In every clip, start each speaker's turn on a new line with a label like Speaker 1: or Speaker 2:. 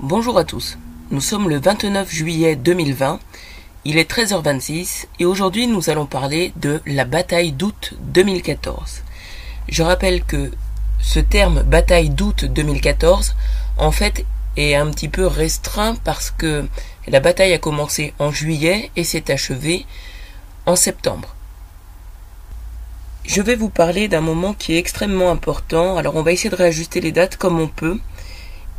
Speaker 1: Bonjour à tous. Nous sommes le 29 juillet 2020. Il est 13h26 et aujourd'hui nous allons parler de la bataille d'août 2014. Je rappelle que ce terme bataille d'août 2014 en fait est un petit peu restreint parce que la bataille a commencé en juillet et s'est achevée en septembre. Je vais vous parler d'un moment qui est extrêmement important. Alors on va essayer de réajuster les dates comme on peut.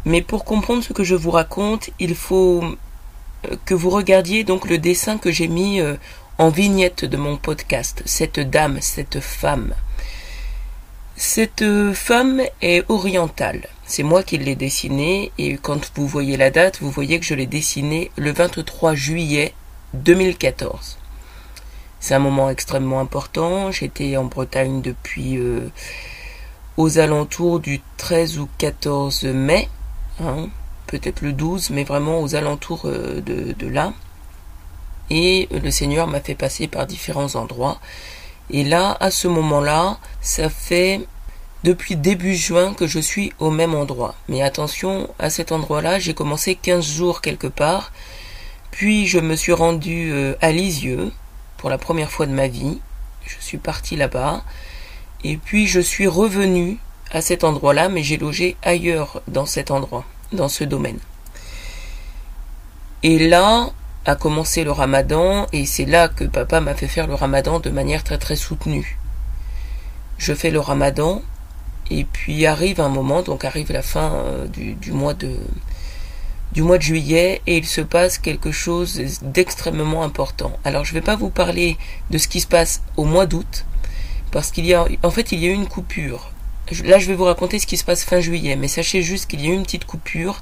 Speaker 1: Mais pour comprendre ce que je vous raconte, il faut euh, que vous regardiez donc le dessin que j'ai mis euh, en vignette de mon podcast. Cette dame, cette femme. Cette euh, femme est orientale. C'est moi qui l'ai dessinée et quand vous voyez la date, vous voyez que je l'ai dessinée le 23 juillet 2014. C'est un moment extrêmement important. J'étais en Bretagne depuis aux alentours du 13 ou 14 mai Hein, peut-être le 12, mais vraiment aux alentours euh, de, là. Et le Seigneur m'a fait passer par différents endroits. Et là, à ce moment-là, ça fait depuis début juin que je suis au même endroit. Mais attention, à cet endroit-là, j'ai commencé 15 jours quelque part. Puis je me suis rendu euh, à Lisieux pour la première fois de ma vie. Je suis parti là-bas. Et puis je suis revenu à cet endroit-là, mais j'ai logé ailleurs dans cet endroit, dans ce domaine. Et là a commencé le ramadan, et c'est là que papa m'a fait faire le ramadan de manière très très soutenue. Je fais le ramadan, et puis arrive un moment, donc arrive la fin euh, du, mois de du mois de juillet et il se passe quelque chose d'extrêmement important. Alors je ne vais pas vous parler de ce qui se passe au mois d'août parce qu'il y a en fait il y a eu une coupure Là, je vais vous raconter ce qui se passe fin juillet, mais sachez juste qu'il y a eu une petite coupure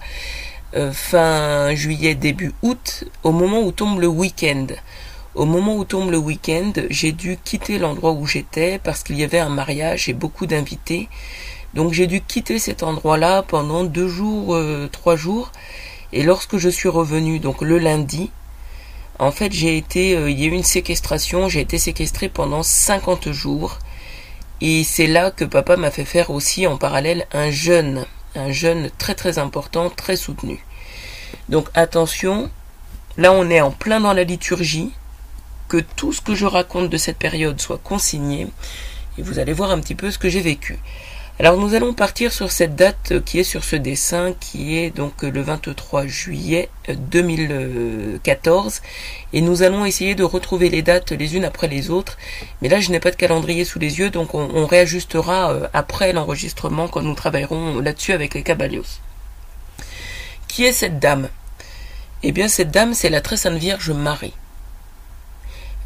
Speaker 1: euh, fin juillet, début août, au moment où tombe le week-end. Au moment où tombe le week-end, j'ai dû quitter l'endroit où j'étais parce qu'il y avait un mariage et beaucoup d'invités. Donc j'ai dû quitter cet endroit-là pendant deux jours, euh, trois jours. Et lorsque je suis revenu, donc le lundi, en fait j'ai été, euh, il y a eu une séquestration, j'ai été séquestré pendant 50 jours. Et c'est là que papa m'a fait faire aussi en parallèle un jeûne, un jeûne très très important, très soutenu. Donc attention, là on est en plein dans la liturgie, que tout ce que je raconte de cette période soit consigné, et vous allez voir un petit peu ce que j'ai vécu. Alors nous allons partir sur cette date qui est sur ce dessin qui est donc le 23 juillet 2014 et nous allons essayer de retrouver les dates les unes après les autres mais là je n'ai pas de calendrier sous les yeux donc on, réajustera euh, après l'enregistrement quand nous travaillerons là-dessus avec les cabalios. Qui est cette dame? Eh bien cette dame c'est la très sainte Vierge Marie.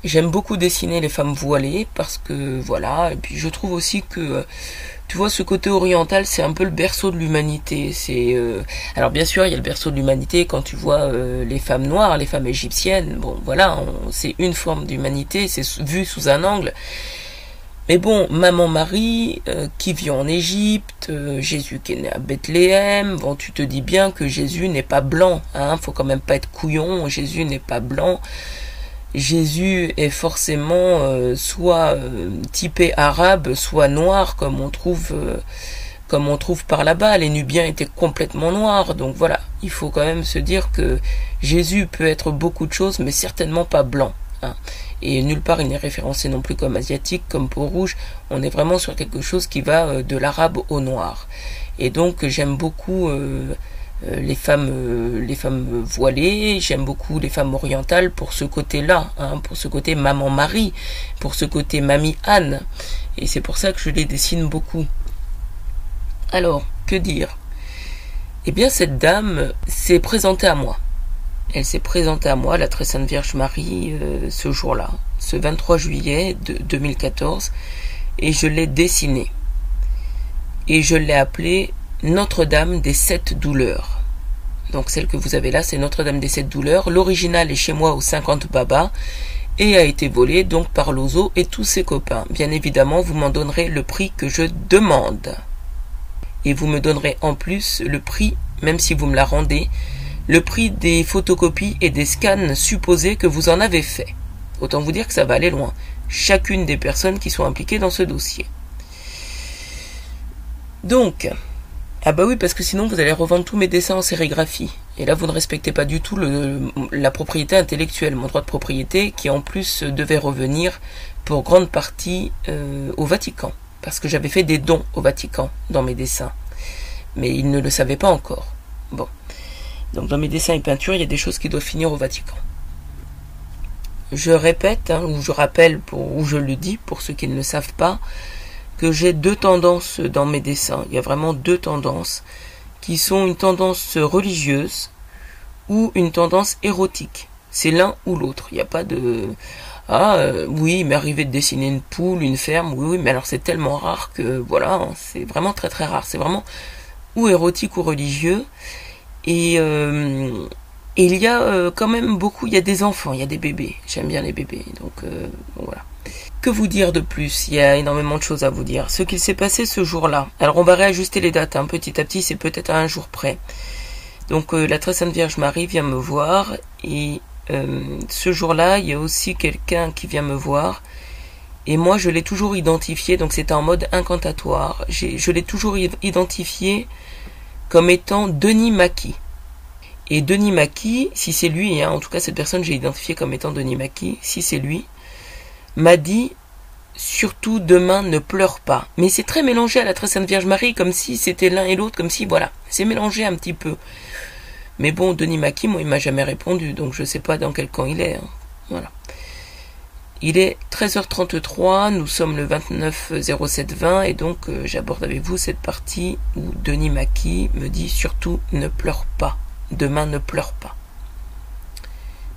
Speaker 1: J'aime beaucoup dessiner les femmes voilées parce que voilà, et puis je trouve aussi que euh, tu vois ce côté oriental, c'est un peu le berceau de l'humanité. C'est euh, alors bien sûr il y a le berceau de l'humanité quand tu vois euh, les femmes noires, les femmes égyptiennes. Bon voilà, c'est une forme d'humanité, c'est vu sous un angle. Mais bon, maman Marie qui vit en Égypte, Jésus qui est né à Bethléem. Bon, tu te dis bien que Jésus n'est pas blanc. Hein, faut quand même pas être couillon. Jésus n'est pas blanc. Jésus est forcément euh, soit euh, typé arabe, soit noir, comme on trouve, euh, comme on trouve par là-bas. Les Nubiens étaient complètement noirs, donc voilà. Il faut quand même se dire que Jésus peut être beaucoup de choses, mais certainement pas blanc. Hein. Et nulle part il n'est référencé non plus comme asiatique, comme peau rouge. On est vraiment sur quelque chose qui va de l'arabe au noir. Et donc j'aime beaucoup les femmes euh, les femmes voilées j'aime beaucoup les femmes orientales pour ce côté là hein, pour ce côté maman Marie pour ce côté mamie Anne. Et c'est pour ça que je les dessine beaucoup. Alors que dire? Eh bien cette dame s'est présentée à moi. Elle s'est présentée à moi la très sainte Vierge Marie euh, ce jour-là ce 23 juillet de 2014 et je l'ai dessinée. Et je l'ai appelée notre-Dame des Sept Douleurs. Donc celle que vous avez là, c'est Notre-Dame des Sept Douleurs. L'original est chez moi au 50 Baba et a été volé donc par Lozo et tous ses copains. Bien évidemment, vous m'en donnerez le prix que je demande. Et vous me donnerez en plus le prix, même si vous me la rendez, le prix des photocopies et des scans supposés que vous en avez fait. Autant vous dire que ça va aller loin. Chacune des personnes qui sont impliquées dans ce dossier. Donc, Ah bah oui, parce que sinon vous allez revendre tous mes dessins en sérigraphie. Et là, vous ne respectez pas du tout la propriété intellectuelle, mon droit de propriété, qui en plus devait revenir pour grande partie euh, au Vatican. Parce que j'avais fait des dons au Vatican dans mes dessins. Mais ils ne le savaient pas encore. Bon. Donc dans mes dessins et peintures, il y a des choses qui doivent finir au Vatican. Je répète, hein, ou je rappelle, ou je le dis pour ceux qui ne le savent pas, que j'ai deux tendances dans mes dessins. Il y a vraiment deux tendances qui sont une tendance religieuse ou une tendance érotique. C'est l'un ou l'autre. Il n'y a pas de ah euh, oui, il m'est arrivé de dessiner une poule, une ferme. Oui, oui, mais alors c'est tellement rare que voilà, c'est vraiment très très rare. C'est vraiment ou érotique ou religieux. Et, euh, il y a euh, quand même beaucoup, il y a des enfants, il y a des bébés. J'aime bien les bébés, donc voilà. Que vous dire de plus? Il y a énormément de choses à vous dire. Ce qu'il s'est passé ce jour-là. Alors on va réajuster les dates hein, petit à petit, c'est peut-être à un jour près. Donc euh, la très sainte Vierge Marie vient me voir et euh, ce jour-là, il y a aussi quelqu'un qui vient me voir. Et moi, je l'ai toujours identifié, donc c'était en mode incantatoire. Je l'ai toujours identifié comme étant Denis Maki. Et Denis Maki, si c'est lui, hein, en tout cas cette personne j'ai identifié comme étant Denis Maki, si c'est lui, m'a dit surtout demain ne pleure pas. Mais c'est très mélangé à la très sainte Vierge Marie, comme si c'était l'un et l'autre, comme si voilà, c'est mélangé un petit peu. Mais bon, Denis Maki, moi, il m'a jamais répondu, donc je sais pas dans quel camp il est. Hein. Voilà. Il est 13h33, nous sommes le 29 07 20 et donc euh, j'aborde avec vous cette partie où Denis Maki me dit surtout ne pleure pas. Demain ne pleure pas.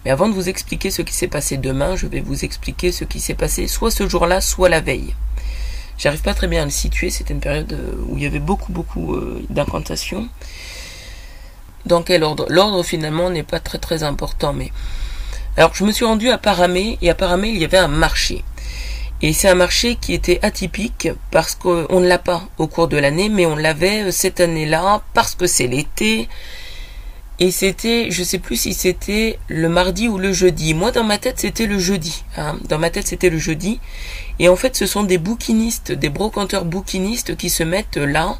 Speaker 1: Mais avant de vous expliquer ce qui s'est passé demain, je vais vous expliquer ce qui s'est passé soit ce jour-là, soit la veille. J'arrive pas très bien à le situer, c'était une période euh, où il y avait beaucoup, beaucoup euh, d'incantations. Dans quel ordre? L'ordre finalement n'est pas très très important, mais... Alors je me suis rendu à Paramé, et à Paramé il y avait un marché. Et c'est un marché qui était atypique parce qu'on ne l'a pas au cours de l'année, mais on l'avait euh, cette année-là parce que c'est l'été, et c'était, je sais plus si c'était le mardi ou le jeudi. Moi, dans ma tête, c'était le jeudi. Hein. Dans ma tête, c'était le jeudi. Et en fait, ce sont des bouquinistes, des brocanteurs bouquinistes qui se mettent là,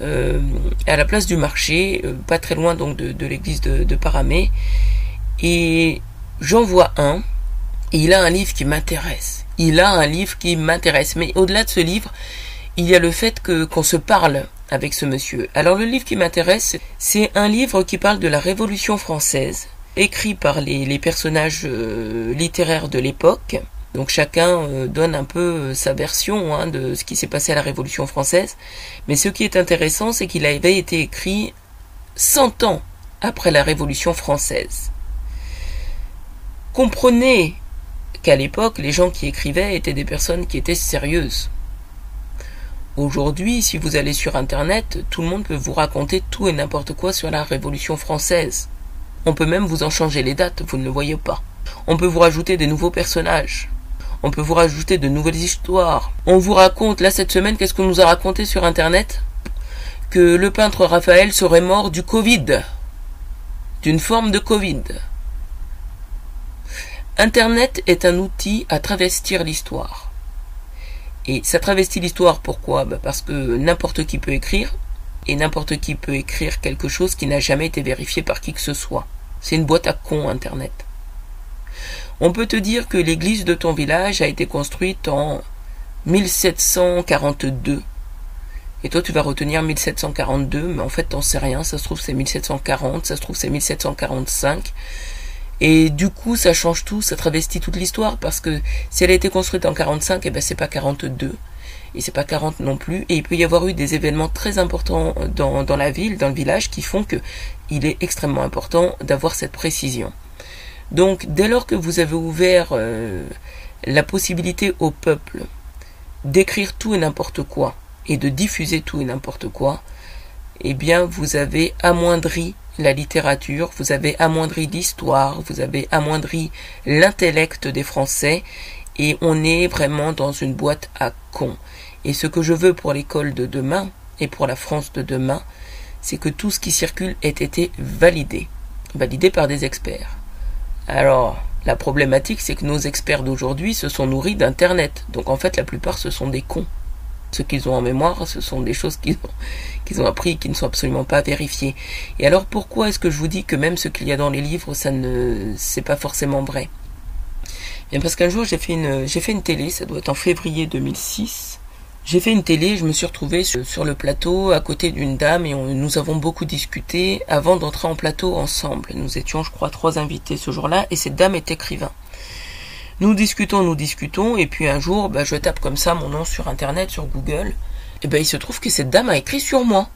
Speaker 1: euh, à la place du marché, euh, pas très loin donc de, l'église de, Paramé. Et j'en vois un. Il a un livre qui m'intéresse. Il a un livre qui m'intéresse. Mais au-delà de ce livre, il y a le fait que qu'on se parle avec ce monsieur. Alors le livre qui m'intéresse, c'est un livre qui parle de la Révolution française, écrit par les, personnages euh, littéraires de l'époque. Donc chacun euh, donne un peu euh, sa version hein, de ce qui s'est passé à la Révolution française. Mais ce qui est intéressant, c'est qu'il avait été écrit 100 ans après la Révolution française. Comprenez qu'à l'époque, les gens qui écrivaient étaient des personnes qui étaient sérieuses. Aujourd'hui, si vous allez sur Internet, tout le monde peut vous raconter tout et n'importe quoi sur la Révolution française. On peut même vous en changer les dates, vous ne le voyez pas. On peut vous rajouter des nouveaux personnages. On peut vous rajouter de nouvelles histoires. On vous raconte, là cette semaine, qu'est-ce qu'on nous a raconté sur Internet? Que le peintre Raphaël serait mort du Covid. D'une forme de Covid. Internet est un outil à travestir l'histoire. Et ça travestit l'histoire, pourquoi? Bah, Parce que n'importe qui peut écrire, et n'importe qui peut écrire quelque chose qui n'a jamais été vérifié par qui que ce soit. C'est une boîte à con Internet. On peut te dire que l'église de ton village a été construite en 1742. Et toi, tu vas retenir 1742, mais en fait, t'en sais rien. Ça se trouve, c'est 1740, ça se trouve, c'est 1745. Et du coup, ça change tout, ça travestit toute l'histoire, parce que si elle a été construite en 45, eh ben c'est pas 42, et c'est pas 40 non plus, et il peut y avoir eu des événements très importants dans, dans la ville, dans le village, qui font que il est extrêmement important d'avoir cette précision. Donc, dès lors que vous avez ouvert euh, la possibilité au peuple d'écrire tout et n'importe quoi, et de diffuser tout et n'importe quoi, eh bien, vous avez amoindri la littérature, vous avez amoindri l'histoire, vous avez amoindri l'intellect des Français, et on est vraiment dans une boîte à cons. Et ce que je veux pour l'école de demain, et pour la France de demain, c'est que tout ce qui circule ait été validé, validé par des experts. Alors, la problématique, c'est que nos experts d'aujourd'hui se sont nourris d'Internet. Donc en fait, la plupart, ce sont des cons. Ce qu'ils ont en mémoire, ce sont des choses qu'ils ont, qu'ils appris et qui ne sont absolument pas vérifiées. Et alors pourquoi est-ce que je vous dis que même ce qu'il y a dans les livres, ça ne, c'est pas forcément vrai? Bien parce qu'un jour j'ai fait une, j'ai fait une télé, ça doit être en février 2006. J'ai fait une télé, je me suis retrouvé sur, le plateau à côté d'une dame et nous avons beaucoup discuté avant d'entrer en plateau ensemble. Nous étions, je crois, trois invités ce jour-là et cette dame est écrivain. Nous discutons, nous discutons, et puis un jour, bah, je tape comme ça mon nom sur Internet, sur Google, et ben il se trouve que cette dame a écrit sur moi.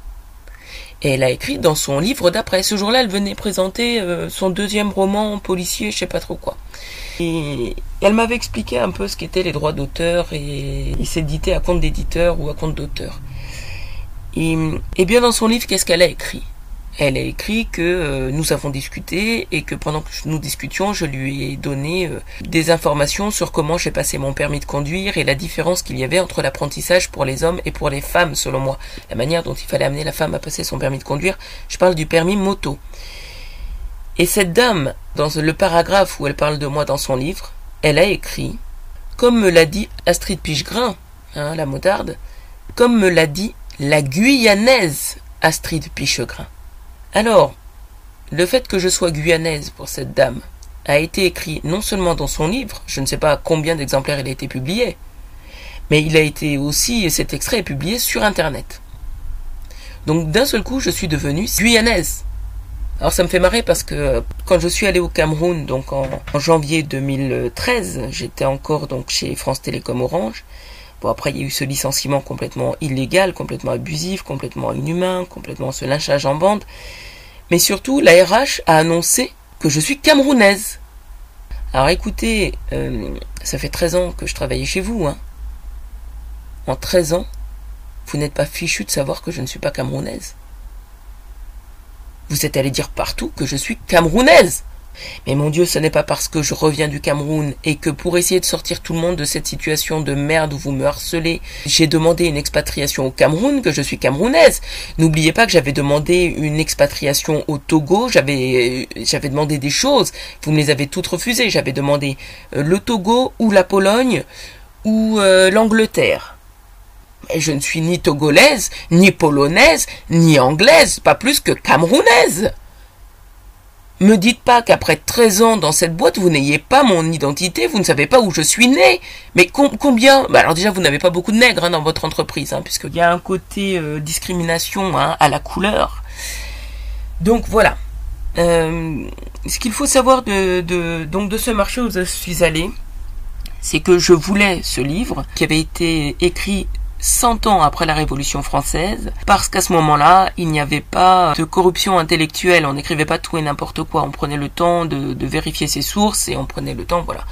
Speaker 1: Et elle a écrit dans son livre d'après. Ce jour-là, elle venait présenter euh, son deuxième roman policier, je sais pas trop quoi. Et elle m'avait expliqué un peu ce qu'étaient les droits d'auteur et il s'éditait à compte d'éditeur ou à compte d'auteur. Et, et bien dans son livre, qu'est-ce qu'elle a écrit? Elle a écrit que euh, nous avons discuté et que pendant que nous discutions, je lui ai donné euh, des informations sur comment j'ai passé mon permis de conduire et la différence qu'il y avait entre l'apprentissage pour les hommes et pour les femmes, selon moi. La manière dont il fallait amener la femme à passer son permis de conduire. Je parle du permis moto. Et cette dame, dans le paragraphe où elle parle de moi dans son livre, elle a écrit, comme me l'a dit Astrid Pichegrin, hein, la motarde, comme me l'a dit la Guyanaise Astrid Pichegrin. Alors, le fait que je sois guyanaise pour cette dame a été écrit non seulement dans son livre, je ne sais pas combien d'exemplaires il a été publié, mais il a été aussi, cet extrait est publié sur Internet. Donc d'un seul coup, je suis devenue guyanaise. Alors ça me fait marrer parce que quand je suis allé au Cameroun, donc en, janvier 2013, j'étais encore chez France Télécom Orange. Bon après il y a eu ce licenciement complètement illégal, complètement abusif, complètement inhumain, complètement ce lynchage en bande. Mais surtout, la RH a annoncé que je suis camerounaise. Alors écoutez, euh, ça fait 13 ans que je travaillais chez vous. Hein. En 13 ans, vous n'êtes pas fichu de savoir que je ne suis pas camerounaise. Vous êtes allé dire partout que je suis camerounaise. Mais mon Dieu, ce n'est pas parce que je reviens du Cameroun et que pour essayer de sortir tout le monde de cette situation de merde où vous me harcelez, j'ai demandé une expatriation au Cameroun que je suis camerounaise. N'oubliez pas que j'avais demandé une expatriation au Togo, j'avais j'avais demandé des choses, vous me les avez toutes refusées. J'avais demandé euh, le Togo ou la Pologne ou euh, l'Angleterre. Mais je ne suis ni togolaise, ni polonaise, ni anglaise, pas plus que camerounaise. Me dites pas qu'après 13 ans dans cette boîte, vous n'ayez pas mon identité, vous ne savez pas où je suis né. Mais combien? Bah Alors déjà, vous n'avez pas beaucoup de nègres hein, dans votre entreprise, hein, puisqu'il y a un côté euh, discrimination hein, à la couleur. Donc voilà. Euh, ce qu'il faut savoir de, de, donc de ce marché où je suis allé, c'est que je voulais ce livre qui avait été écrit 100 ans après la Révolution française, parce qu'à ce moment-là, il n'y avait pas de corruption intellectuelle, on n'écrivait pas tout et n'importe quoi, on prenait le temps de, vérifier ses sources et on prenait le temps, voilà.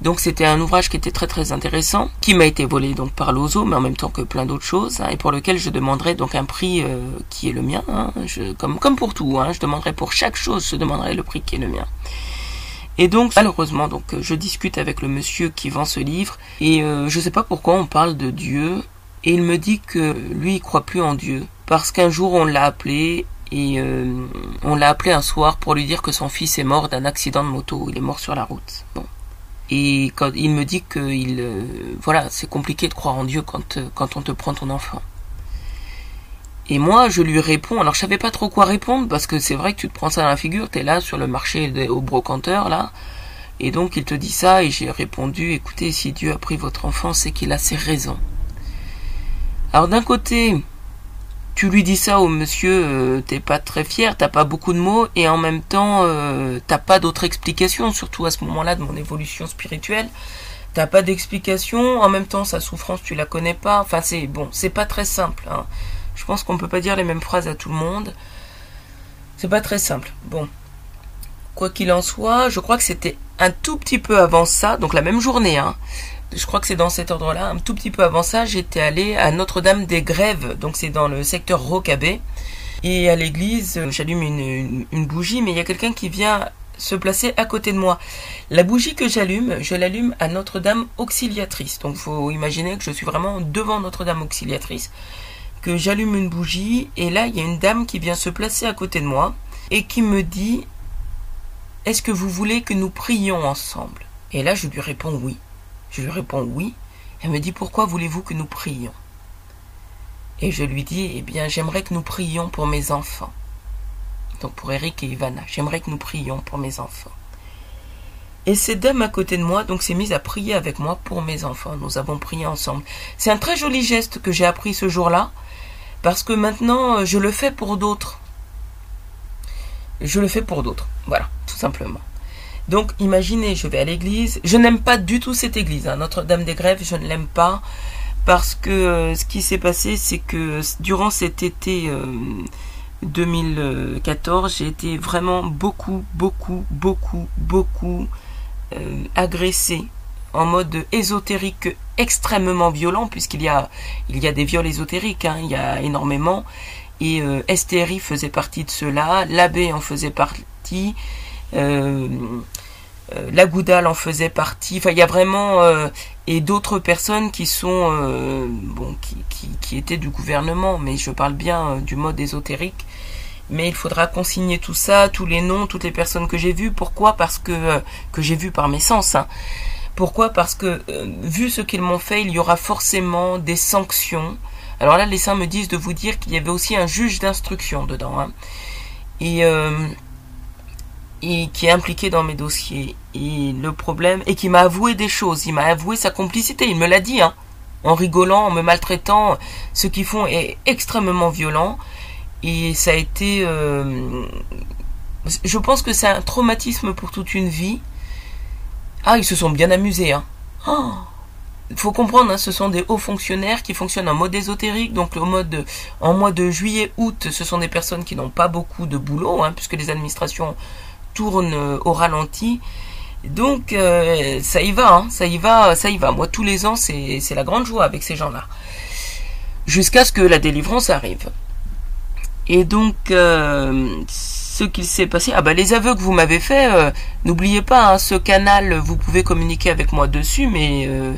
Speaker 1: Donc c'était un ouvrage qui était très très intéressant, qui m'a été volé donc par l'OZO, mais en même temps que plein d'autres choses, hein, et pour lequel je demanderai donc un prix euh, qui est le mien, hein, comme, comme pour tout, hein, je demanderai pour chaque chose, je demanderai le prix qui est le mien. Et donc malheureusement donc je discute avec le monsieur qui vend ce livre et euh, je sais pas pourquoi on parle de Dieu et il me dit que lui, il croit plus en Dieu. Parce qu'un jour, on l'a appelé et euh, on l'a appelé un soir pour lui dire que son fils est mort d'un accident de moto. Il est mort sur la route. Bon. Et quand il me dit que il, euh, voilà, c'est compliqué de croire en Dieu quand, euh, quand on te prend ton enfant. Et moi, je lui réponds. Alors, je savais pas trop quoi répondre parce que c'est vrai que tu te prends ça dans la figure. T'es là sur le marché au brocanteur là. Et donc, il te dit ça et j'ai répondu, écoutez, si Dieu a pris votre enfant, c'est qu'il a ses raisons. Alors d'un côté, tu lui dis ça au monsieur, euh, t'es pas très fier, t'as pas beaucoup de mots, et en même temps, euh, t'as pas d'autre explication, surtout à ce moment-là de mon évolution spirituelle. T'as pas d'explication, en même temps sa souffrance tu la connais pas. Enfin c'est bon, c'est pas très simple. Hein. Je pense qu'on peut pas dire les mêmes phrases à tout le monde. C'est pas très simple. Bon, quoi qu'il en soit, je crois que c'était un tout petit peu avant ça, donc la même journée. Hein je crois que c'est dans cet ordre-là. Un tout petit peu avant ça, j'étais allé à Notre-Dame des Grèves, donc c'est dans le secteur Rocabé. Et à l'église, j'allume une, bougie, mais il y a quelqu'un qui vient se placer à côté de moi. La bougie que j'allume, je l'allume à Notre-Dame Auxiliatrice. Donc faut imaginer que je suis vraiment devant Notre-Dame Auxiliatrice, que j'allume une bougie, et là il y a une dame qui vient se placer à côté de moi, et qui me dit, est-ce que vous voulez que nous prions ensemble? Et là je lui réponds oui. Je lui réponds oui. Elle me dit pourquoi voulez-vous que nous prions? Et je lui dis, eh bien, j'aimerais que nous prions pour mes enfants. Donc pour Eric et Ivana, j'aimerais que nous prions pour mes enfants. Et cette dame à côté de moi, donc, s'est mise à prier avec moi pour mes enfants. Nous avons prié ensemble. C'est un très joli geste que j'ai appris ce jour-là, parce que maintenant, je le fais pour d'autres. Je le fais pour d'autres. Voilà, tout simplement. Donc, imaginez, je vais à l'église. Je n'aime pas du tout cette église. Hein. Notre-Dame des Grèves, je ne l'aime pas. Parce que euh, ce qui s'est passé, c'est que durant cet été 2014, euh, j'ai été vraiment beaucoup, beaucoup, beaucoup, beaucoup euh, agressé en mode ésotérique extrêmement violent, puisqu'il y a, il y a des viols ésotériques, hein, il y a énormément. Et STRI faisait partie de cela, l'abbé en faisait partie, la Goudal en faisait partie. Enfin, il y a vraiment et d'autres personnes qui sont bon, qui, qui, qui, étaient du gouvernement, mais je parle bien du mode ésotérique mais il faudra consigner tout ça, tous les noms, toutes les personnes que j'ai vues. Pourquoi? Parce que euh, que j'ai vu par mes sens. Hein. Pourquoi? Parce que euh, vu ce qu'ils m'ont fait, il y aura forcément des sanctions. Alors là, les saints me disent de vous dire qu'il y avait aussi un juge d'instruction dedans, hein. et euh, et qui est impliqué dans mes dossiers. Et le problème, et qui m'a avoué des choses. Il m'a avoué sa complicité. Il me l'a dit, hein, en rigolant, en me maltraitant. Ce qu'ils font est extrêmement violent. Et ça a été... Euh, je pense que c'est un traumatisme pour toute une vie. Ah, ils se sont bien amusés. Hein. Oh faut comprendre, hein, ce sont des hauts fonctionnaires qui fonctionnent en mode ésotérique. Donc, le mode en mois de juillet, août, ce sont des personnes qui n'ont pas beaucoup de boulot, hein, puisque les administrations tournent euh, au ralenti. Donc, euh, ça y va, hein, ça y va, ça y va. Moi, tous les ans, c'est la grande joie avec ces gens-là. Jusqu'à ce que la délivrance arrive. Et donc, euh, ce qu'il s'est passé, ah bah les aveux que vous m'avez fait, euh, n'oubliez pas, hein, ce canal, vous pouvez communiquer avec moi dessus, mais euh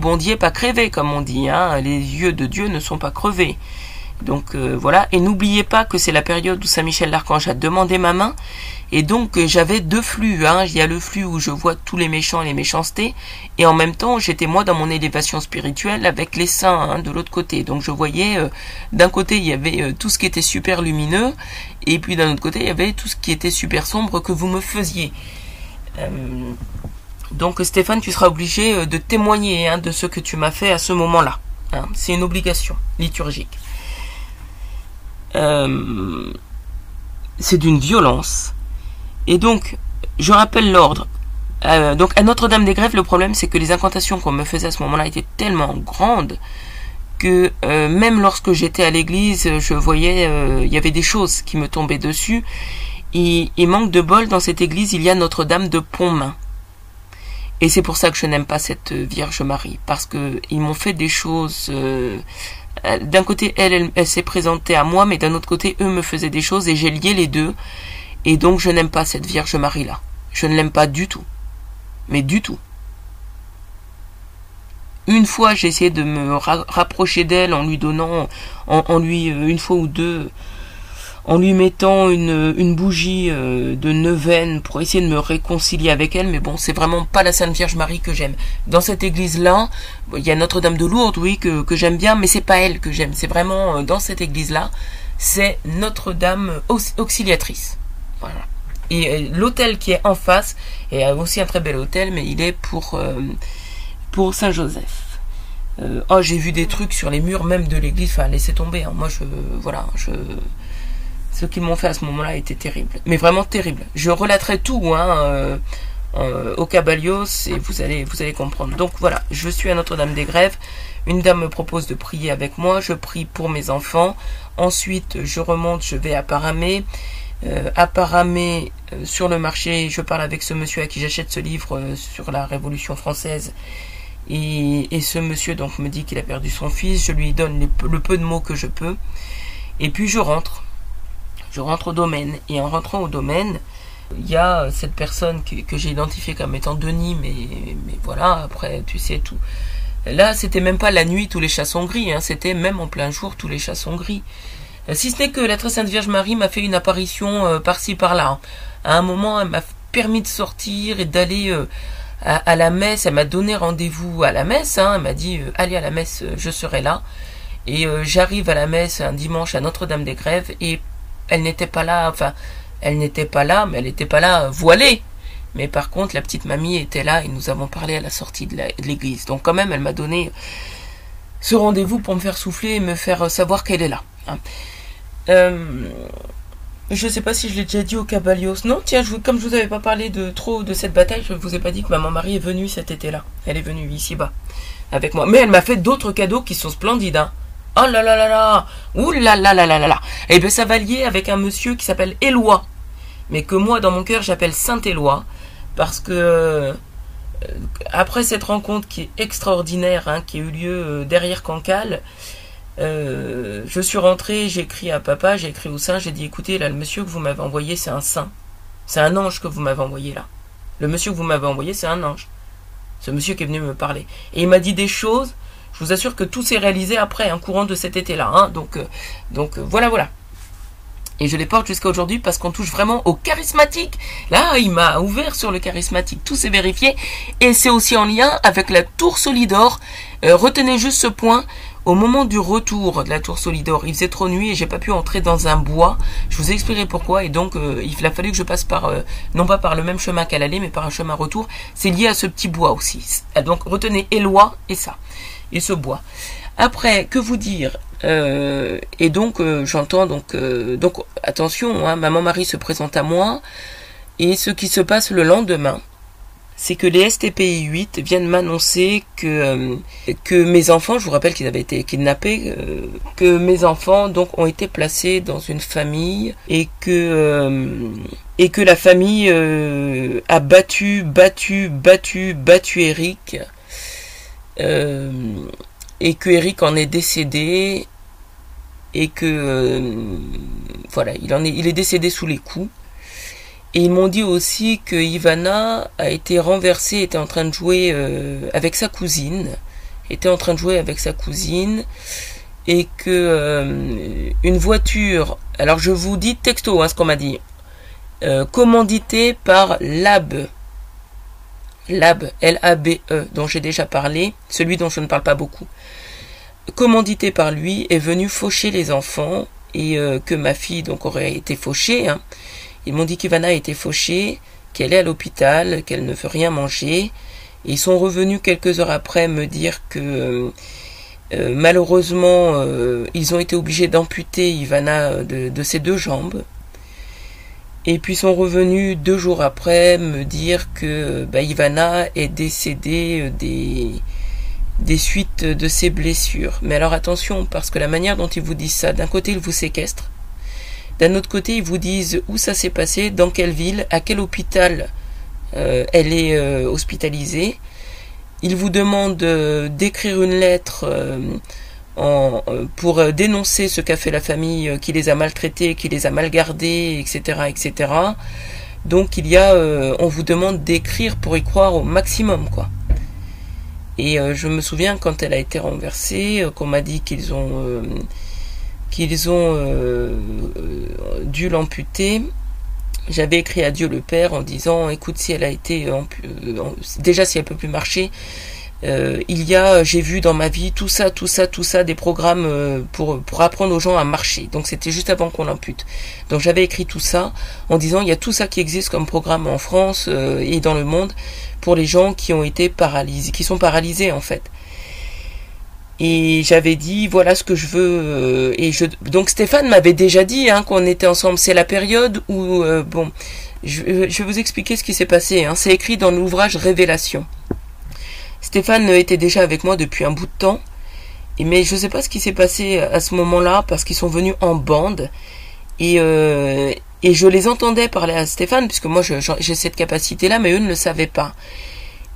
Speaker 1: bondier pas crevé, comme on dit. Hein, les yeux de Dieu ne sont pas crevés. Donc voilà, et n'oubliez pas que c'est la période où Saint Michel l'Archange a demandé ma main, et donc euh, j'avais deux flux. Hein. Il y a le flux où je vois tous les méchants et les méchancetés. Et en même temps, j'étais moi dans mon élévation spirituelle avec les saints hein, de l'autre côté. Donc je voyais, euh, d'un côté, il y avait euh, tout ce qui était super lumineux. Et puis d'un autre côté, il y avait tout ce qui était super sombre que vous me faisiez. donc Stéphane, tu seras obligé de témoigner hein, de ce que tu m'as fait à ce moment-là. C'est une obligation liturgique. C'est d'une violence. Et donc, je rappelle l'ordre. Euh, donc à Notre-Dame des Grèves, le problème c'est que les incantations qu'on me faisait à ce moment-là étaient tellement grandes que euh, même lorsque j'étais à l'église, je voyais, euh, il y avait des choses qui me tombaient dessus. Et, et, manque de bol, dans cette église, il y a Notre-Dame de Pontmain. Et c'est pour ça que je n'aime pas cette Vierge Marie, parce que ils m'ont fait des choses. D'un côté, elle, elle, elle s'est présentée à moi, mais d'un autre côté, eux me faisaient des choses, et j'ai lié les deux. Et donc je n'aime pas cette Vierge Marie-là. Je ne l'aime pas du tout. Mais du tout. Une fois, j'ai essayé de me rapprocher d'elle en lui donnant, en, lui, euh, une fois ou deux, en lui mettant une, bougie euh, de neuvaine pour essayer de me réconcilier avec elle, mais bon, c'est vraiment pas la Sainte Vierge Marie que j'aime. Dans cette église-là, il y a Notre-Dame de Lourdes, oui, que, j'aime bien, mais c'est pas elle que j'aime. C'est vraiment, euh, dans cette église-là, c'est Notre-Dame auxiliatrice. Et euh, l'hôtel qui est en face est aussi un très bel hôtel, mais il est pour, Saint-Joseph. Oh, j'ai vu des trucs sur les murs même de l'église. Enfin, laissez tomber. Hein. Moi, je, voilà, je, ce qu'ils m'ont fait à ce moment-là était terrible, mais vraiment terrible. Je relaterai tout, hein, au Cabalios et vous allez, vous allez comprendre. Donc voilà, je suis à Notre-Dame des Grèves. Une dame me propose de prier avec moi. Je prie pour mes enfants. Ensuite, je remonte, je vais à Paramé euh, apparamé euh, sur le marché. Je parle avec ce monsieur à qui j'achète ce livre euh, sur la Révolution française. Et, ce monsieur donc me dit qu'il a perdu son fils. Je lui donne le peu de mots que je peux. Et puis je rentre. Je rentre au domaine. Et en rentrant au domaine, il y a cette personne que, j'ai identifiée comme étant Denis, mais, mais voilà, après, tu sais tout. Là, c'était même pas la nuit, tous les chats sont gris, hein, c'était même en plein jour, tous les chats sont gris. Euh, si ce n'est que la très sainte Vierge Marie m'a fait une apparition euh, par-ci par-là. Hein. À un moment, elle m'a permis de sortir et d'aller euh, à, la messe. Elle m'a donné rendez-vous à la messe. Hein. Elle m'a dit allez à la messe, je serai là. Et euh, j'arrive à la messe un dimanche à Notre-Dame-des-Grèves et elle n'était pas là, enfin, elle n'était pas là, mais elle n'était pas là voilée. Mais par contre, la petite mamie était là et nous avons parlé à la sortie de l'église. Donc quand même, elle m'a donné ce rendez-vous pour me faire souffler et me faire savoir qu'elle est là. Hein. Euh, je ne sais pas si je l'ai déjà dit au Cabalios. Non, tiens, comme je vous avais pas parlé de trop de cette bataille, je ne vous ai pas dit que maman Marie est venue cet été-là. Elle est venue ici-bas avec moi. Mais elle m'a fait d'autres cadeaux qui sont splendides. Hein. Oh là là là là Ouh là là là là là là Et eh bien ça va lier avec un monsieur qui s'appelle Éloi. Mais que moi, dans mon cœur, j'appelle Saint-Éloi. Parce que... Euh, après cette rencontre qui est extraordinaire, hein, qui a eu lieu euh, derrière Cancale, euh, je suis rentré, j'ai écrit à papa, j'ai écrit au saint, j'ai dit écoutez, là, le monsieur que vous m'avez envoyé, c'est un saint. C'est un ange que vous m'avez envoyé là. Le monsieur que vous m'avez envoyé, c'est un ange. Ce monsieur qui est venu me parler. Et il m'a dit des choses, je vous assure que tout s'est réalisé après, un courant de cet été-là. Hein. donc, euh, euh, voilà, voilà. Et je les porte jusqu'à aujourd'hui parce qu'on touche vraiment au charismatique. Là, il m'a ouvert sur le charismatique. Tout s'est vérifié. Et c'est aussi en lien avec la tour Solidor. retenez juste ce point. Au moment du retour de la tour Solidor, il faisait trop nuit et j'ai pas pu entrer dans un bois. Je vous expliquerai pourquoi et donc euh, il a fallu que je passe par euh, non pas par le même chemin qu'à l'aller mais par un chemin retour. C'est lié à ce petit bois aussi. Euh, donc retenez Éloi et ça et ce bois. Après, que vous dire Et donc j'entends donc donc attention, hein, maman Marie se présente à moi et ce qui se passe le lendemain c'est que les STPI 8 viennent m'annoncer que euh, que mes enfants, je vous rappelle qu'ils avaient été kidnappés, euh, que mes enfants donc ont été placés dans une famille et que euh, et que la famille a battu, battu, battu, battu Eric et que Eric en est décédé et que voilà, il en est décédé sous les coups. Et ils m'ont dit aussi que Ivana a été renversée, était en train de jouer euh, avec sa cousine, était en train de jouer avec sa cousine, et que euh, une voiture, alors je vous dis texto, hein, ce qu'on m'a dit, euh, commanditée par Lab, Lab, L-A-B-E, dont j'ai déjà parlé, celui dont je ne parle pas beaucoup, commandité par lui, est venu faucher les enfants, et que ma fille donc aurait été fauchée, hein, ils m'ont dit qu'Ivana été fauchée, qu'elle est à l'hôpital, qu'elle ne veut rien manger. ils sont revenus quelques heures après me dire que euh, euh, malheureusement euh, ils ont été obligés d'amputer Ivana de, ses deux jambes. Et puis sont revenus deux jours après me dire que bah, Ivana est décédée des, des suites de ses blessures. Mais alors attention, parce que la manière dont ils vous disent ça, d'un côté ils vous séquestrent, d'un autre côté, ils vous disent où ça s'est passé, dans quelle ville, à quel hôpital euh, elle est euh, hospitalisée. Ils vous demandent euh, d'écrire une lettre pour dénoncer ce qu'a fait la famille qui les a maltraités, qui les a mal gardés, etc., etc. Donc il y a, on vous demande d'écrire pour y croire au maximum, quoi. Et je me souviens quand elle a été renversée, qu'on m'a dit qu'ils ont qu'ils ont euh, euh, dû l'amputer, j'avais écrit à Dieu le Père en disant écoute si elle a été euh, déjà si elle peut plus marcher il y a j'ai vu dans ma vie tout ça tout ça tout ça des programmes pour pour apprendre aux gens à marcher. Donc c'était juste avant qu'on l'ampute. Donc j'avais écrit tout ça en disant il y a tout ça qui existe comme programme en France et dans le monde pour les gens qui ont été paralysés qui sont paralysés en fait. Et j'avais dit voilà ce que je veux euh, et je donc Stéphane m'avait déjà dit hein, qu'on était ensemble. C'est la période où euh, bon je, je, vais vous expliquer ce qui s'est passé hein. c'est écrit dans l'ouvrage Révélation Stéphane était déjà avec moi depuis un bout de temps mais je ne sais pas ce qui s'est passé à ce moment-là parce qu'ils sont venus en bande et euh, je les entendais parler à Stéphane puisque moi j'ai cette capacité là mais eux ne le savaient pas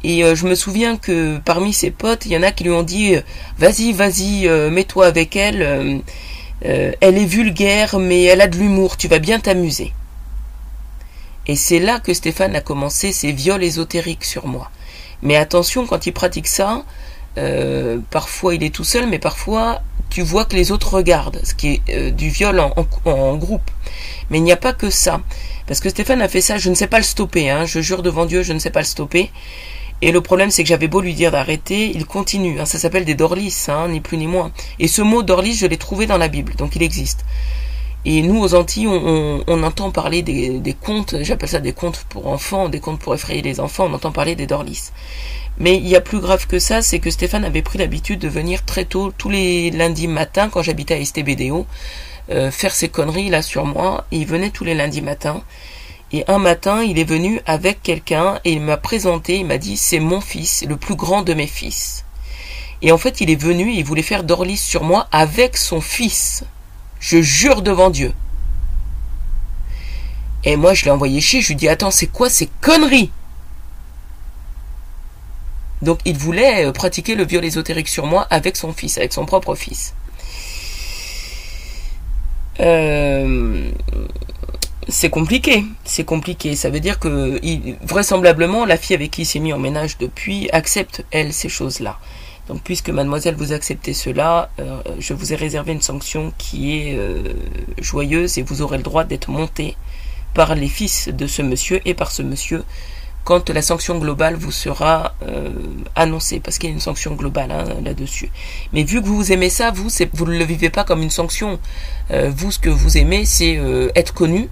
Speaker 1: et euh, je me souviens que parmi ses potes, il y en a qui lui ont dit euh, Vas-y, vas-y, euh, mets-toi avec elle. elle est vulgaire, mais elle a de l'humour, tu vas bien t'amuser. Et c'est là que Stéphane a commencé ses viols ésotériques sur moi. Mais attention, quand il pratique ça, parfois il est tout seul, mais parfois tu vois que les autres regardent, ce qui est du viol en, en, groupe. Mais il n'y a pas que ça. Parce que Stéphane a fait ça, je ne sais pas le stopper, hein, je jure devant Dieu, je ne sais pas le stopper. Et le problème, c'est que j'avais beau lui dire d'arrêter, il continue. Hein. ça s'appelle des dorlis, hein, ni plus ni moins. Et ce mot dorlis, je l'ai trouvé dans la Bible, donc il existe. Et nous, aux Antilles, on, entend parler des, contes, j'appelle ça des contes pour enfants, des contes pour effrayer les enfants, on entend parler des dorlis. Mais il y a plus grave que ça, c'est que Stéphane avait pris l'habitude de venir très tôt, tous les lundis matins, quand j'habitais à STBDO, euh, faire ses conneries là sur moi. il venait tous les lundis matins. Et un matin, il est venu avec quelqu'un et il m'a présenté, il m'a dit c'est mon fils, le plus grand de mes fils. Et en fait, il est venu et il voulait faire Dorlis sur moi avec son fils. Je jure devant Dieu. Et moi, je l'ai envoyé chier, je lui dis attends, c'est quoi ces conneries? Donc, il voulait euh, pratiquer le viol ésotérique sur moi avec son fils, avec son propre fils. Euh, c'est compliqué, c'est compliqué. Ça veut dire que vraisemblablement la fille avec qui il s'est mis en ménage depuis accepte elle ces choses-là. Donc puisque mademoiselle vous acceptez cela, euh, je vous ai réservé une sanction qui est euh, joyeuse et vous aurez le droit d'être monté par les fils de ce monsieur et par ce monsieur quand la sanction globale vous sera euh, annoncée, parce qu'il y a une sanction globale hein, là-dessus. Mais vu que vous aimez ça, vous, vous ne le vivez pas comme une sanction. vous, ce que vous aimez, c'est être connu,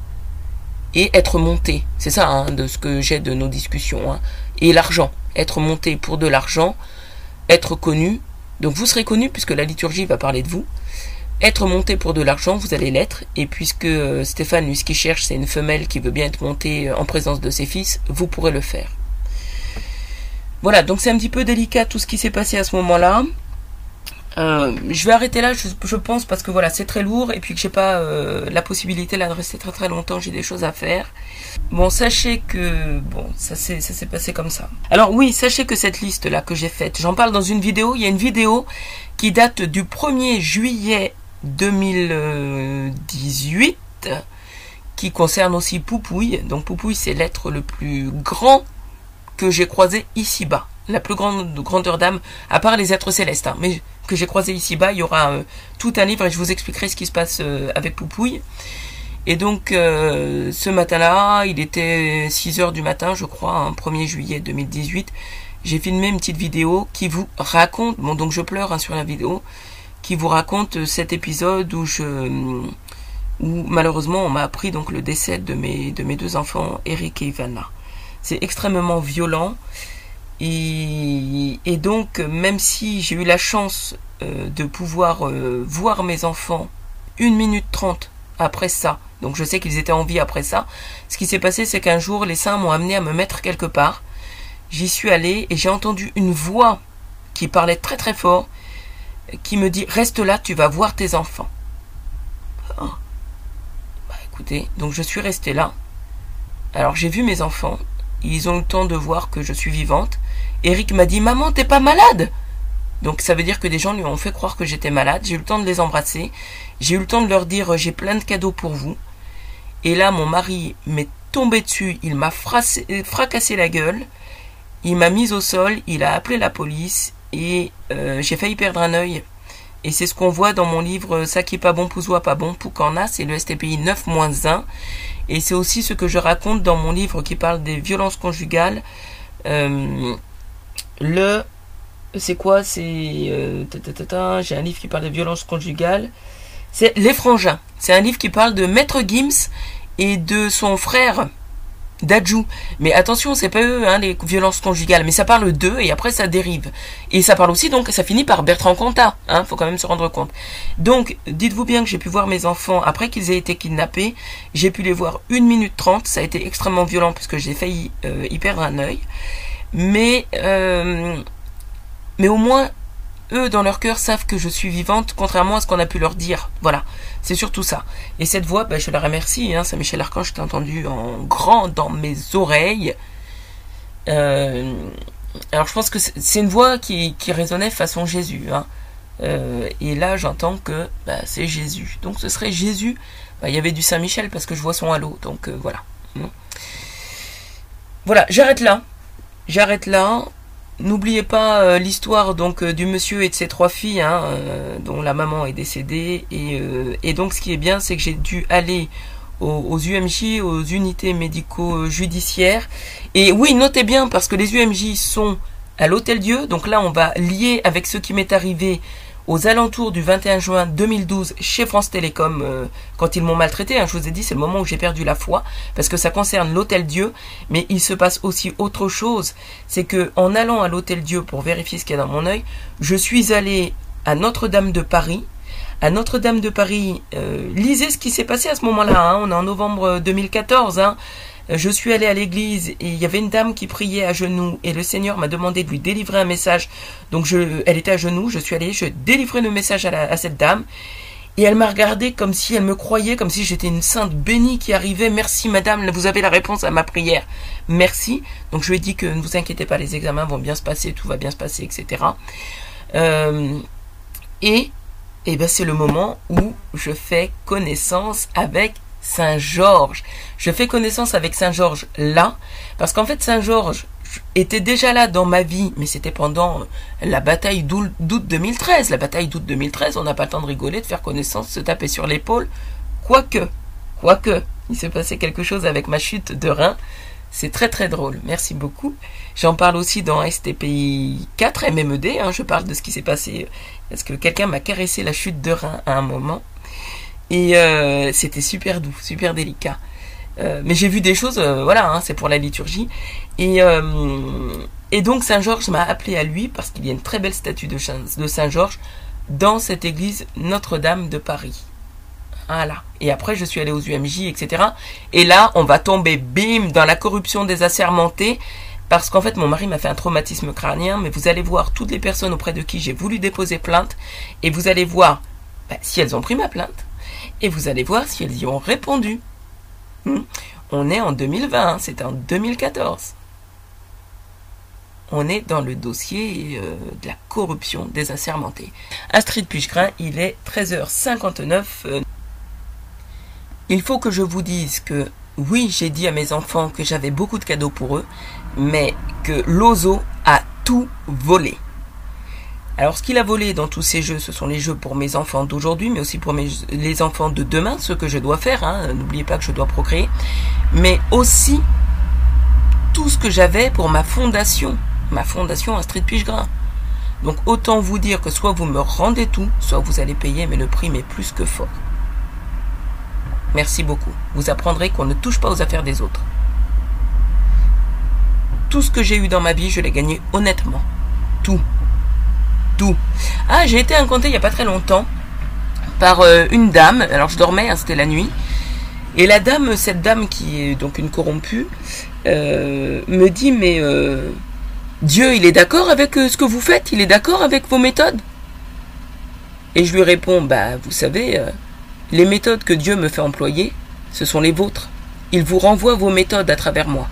Speaker 1: et être monté. C'est ça hein, de ce que j'ai de nos discussions. Hein. Et l'argent, être monté pour de l'argent, être connu. Donc vous serez connu puisque la liturgie va parler de vous. Être monté pour de l'argent, vous allez l'être. Et puisque euh, Stéphane, lui, ce qu'il cherche, c'est une femelle qui veut bien être montée euh, en présence de ses fils, vous pourrez le faire. Voilà, donc c'est un petit peu délicat tout ce qui s'est passé à ce moment-là. Euh, je vais arrêter là, je, pense, parce que voilà, c'est très lourd et puis que j'ai pas euh, la possibilité de rester très très longtemps, j'ai des choses à faire. Bon, sachez que bon, ça s'est ça s'est passé comme ça. Alors oui, sachez que cette liste là que j'ai faite, j'en parle dans une vidéo. Il y a une vidéo qui date du 1er juillet 2018 qui concerne aussi Poupouille. Donc Poupouille, c'est l'être le plus grand que j'ai croisé ici-bas la plus grande grandeur d'âme, à part les êtres célestes, hein, mais que j'ai croisé ici-bas, il y aura euh, tout un livre et je vous expliquerai ce qui se passe euh, avec Poupouille. Et donc, euh, ce matin-là, il était 6 heures du matin, je crois, 1er hein, juillet 2018, j'ai filmé une petite vidéo qui vous raconte, bon donc je pleure hein, sur la vidéo, qui vous raconte cet épisode où je où malheureusement on m'a appris donc le décès de mes de mes deux enfants Eric et Ivana. C'est extrêmement violent et, donc, même si j'ai eu la chance euh, de pouvoir euh, voir mes enfants une minute trente après ça, donc je sais qu'ils étaient en vie après ça, ce qui s'est passé, c'est qu'un jour, les saints m'ont amené à me mettre quelque part. J'y suis allé et j'ai entendu une voix qui parlait très très fort, qui me dit Reste là, tu vas voir tes enfants. Oh. Bah écoutez, donc je suis resté là. Alors j'ai vu mes enfants, ils ont le temps de voir que je suis vivante. Eric m'a dit Maman, t'es pas malade? Donc ça veut dire que des gens lui ont fait croire que j'étais malade. J'ai eu le temps de les embrasser. J'ai eu le temps de leur dire J'ai plein de cadeaux pour vous. Et là, mon mari m'est tombé dessus. Il m'a fracassé la gueule. Il m'a mise au sol. Il a appelé la police. Et euh, j'ai failli perdre un œil. Et c'est ce qu'on voit dans mon livre Ça qui est pas bon, pousois pas bon, a C'est le STPI 9-1. Et c'est aussi ce que je raconte dans mon livre qui parle des violences conjugales. Euh, le. C'est quoi C'est. Euh, j'ai un livre qui parle des violences conjugales. C'est Les Frangins. C'est un livre qui parle de Maître Gims et de son frère Dajou. Mais attention, c'est pas eux, hein, les violences conjugales, mais ça parle d'eux et après ça dérive. Et ça parle aussi, donc ça finit par Bertrand Cantat, hein, faut quand même se rendre compte. Donc, dites-vous bien que j'ai pu voir mes enfants après qu'ils aient été kidnappés. J'ai pu les voir une minute trente, ça a été extrêmement violent puisque j'ai failli euh, y perdre un œil. Mais, euh, mais au moins, eux, dans leur cœur, savent que je suis vivante, contrairement à ce qu'on a pu leur dire. Voilà, c'est surtout ça. Et cette voix, ben, je la remercie. Hein, Saint-Michel Archange, je t'ai entendu en grand dans mes oreilles. Euh, alors, je pense que c'est une voix qui, qui résonnait façon Jésus. Hein. Euh, et là, j'entends que ben, c'est Jésus. Donc, ce serait Jésus. Ben, il y avait du Saint-Michel parce que je vois son halo. Donc, voilà. Voilà, j'arrête là. J'arrête là. N'oubliez pas euh, l'histoire donc euh, du monsieur et de ses trois filles, hein, euh, dont la maman est décédée. Et, et, donc ce qui est bien, c'est que j'ai dû aller aux, UMJ, aux unités médico-judiciaires. Et oui, notez bien, parce que les UMJ sont à l'Hôtel Dieu, donc là on va lier avec ce qui m'est arrivé aux alentours du 21 juin 2012 chez France Télécom euh, quand ils m'ont maltraité. Hein, je vous ai dit, c'est le moment où j'ai perdu la foi parce que ça concerne l'Hôtel Dieu, mais il se passe aussi autre chose. C'est que en allant à l'Hôtel Dieu pour vérifier ce qu'il y a dans mon œil, je suis allé à Notre-Dame de Paris. À Notre-Dame de Paris, euh, lisez ce qui s'est passé à ce moment-là. Hein, on est en novembre 2014. Hein, je suis allé à l'église et il y avait une dame qui priait à genoux et le Seigneur m'a demandé de lui délivrer un message. Donc elle était à genoux, je suis allé, je délivrais le message à, cette dame et elle m'a regardé comme si elle me croyait, comme si j'étais une sainte bénie qui arrivait. Merci madame, vous avez la réponse à ma prière. Merci. Donc je lui ai dit que ne vous inquiétez pas, les examens vont bien se passer, tout va bien se passer, etc. Euh, et, et ben c'est le moment où je fais connaissance avec Saint Georges. Je fais connaissance avec Saint Georges là, parce qu'en fait Saint Georges était déjà là dans ma vie, mais c'était pendant la bataille d'août 2013. La bataille d'août 2013, on n'a pas le temps de rigoler, de faire connaissance, se taper sur l'épaule. Quoique, quoique, il s'est passé quelque chose avec ma chute de rein. C'est très très drôle. Merci beaucoup. J'en parle aussi dans STPI 4 MMED. Hein, je parle de ce qui s'est passé parce que quelqu'un m'a caressé la chute de rein à un moment? Et euh, c'était super doux, super délicat. Euh, mais j'ai vu des choses, euh, voilà, hein, c'est pour la liturgie. Et, donc Saint Georges m'a appelé à lui parce qu'il y a une très belle statue de, de Saint Georges dans cette église Notre-Dame de Paris. Voilà. Et après, je suis allé aux UMJ, etc. Et là, on va tomber, bim, dans la corruption des assermentés. Parce qu'en fait, mon mari m'a fait un traumatisme crânien. Mais vous allez voir toutes les personnes auprès de qui j'ai voulu déposer plainte. Et vous allez voir bah, si elles ont pris ma plainte et vous allez voir si elles y ont répondu. Hmm? On est en 2020, hein, c'était en 2014. On est dans le dossier euh, de la corruption des assermentés. Astrid Puchgrin, il est 13h59. Euh. Il faut que je vous dise que oui, j'ai dit à mes enfants que j'avais beaucoup de cadeaux pour eux, mais que l'ozo a tout volé. Alors ce qu'il a volé dans tous ces jeux, ce sont les jeux pour mes enfants d'aujourd'hui, mais aussi pour les enfants de demain, ce que je dois faire. Hein. N'oubliez pas que je dois procréer. Mais aussi tout ce que j'avais pour ma fondation, ma fondation Astrid Pichegras. Donc autant vous dire que soit vous me rendez tout, soit vous allez payer, mais le prix m'est plus que fort. Merci beaucoup. Vous apprendrez qu'on ne touche pas aux affaires des autres. Tout ce que j'ai eu dans ma vie, je l'ai gagné honnêtement. Tout Ah, j'ai été incontée il n'y a pas très longtemps par euh, une dame. Alors je dormais, hein, c'était la nuit. Et la dame, cette dame qui est donc une corrompue, euh, me dit mais euh, Dieu, il est d'accord avec ce que vous faites? Il est d'accord avec vos méthodes? Et je lui réponds bah vous savez, les méthodes que Dieu me fait employer, ce sont les vôtres. Il vous renvoie vos méthodes à travers moi.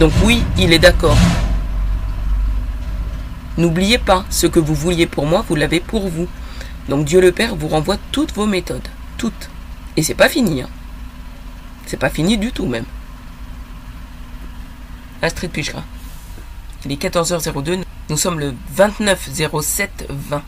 Speaker 1: Donc oui, il est d'accord. N'oubliez pas, ce que vous vouliez pour moi, vous l'avez pour vous. Donc Dieu le Père vous renvoie toutes vos méthodes. Toutes. Et c'est pas fini. Hein. C'est pas fini du tout même. Astrid Pichera. Il est 14h02. Nous sommes le 29 07 20.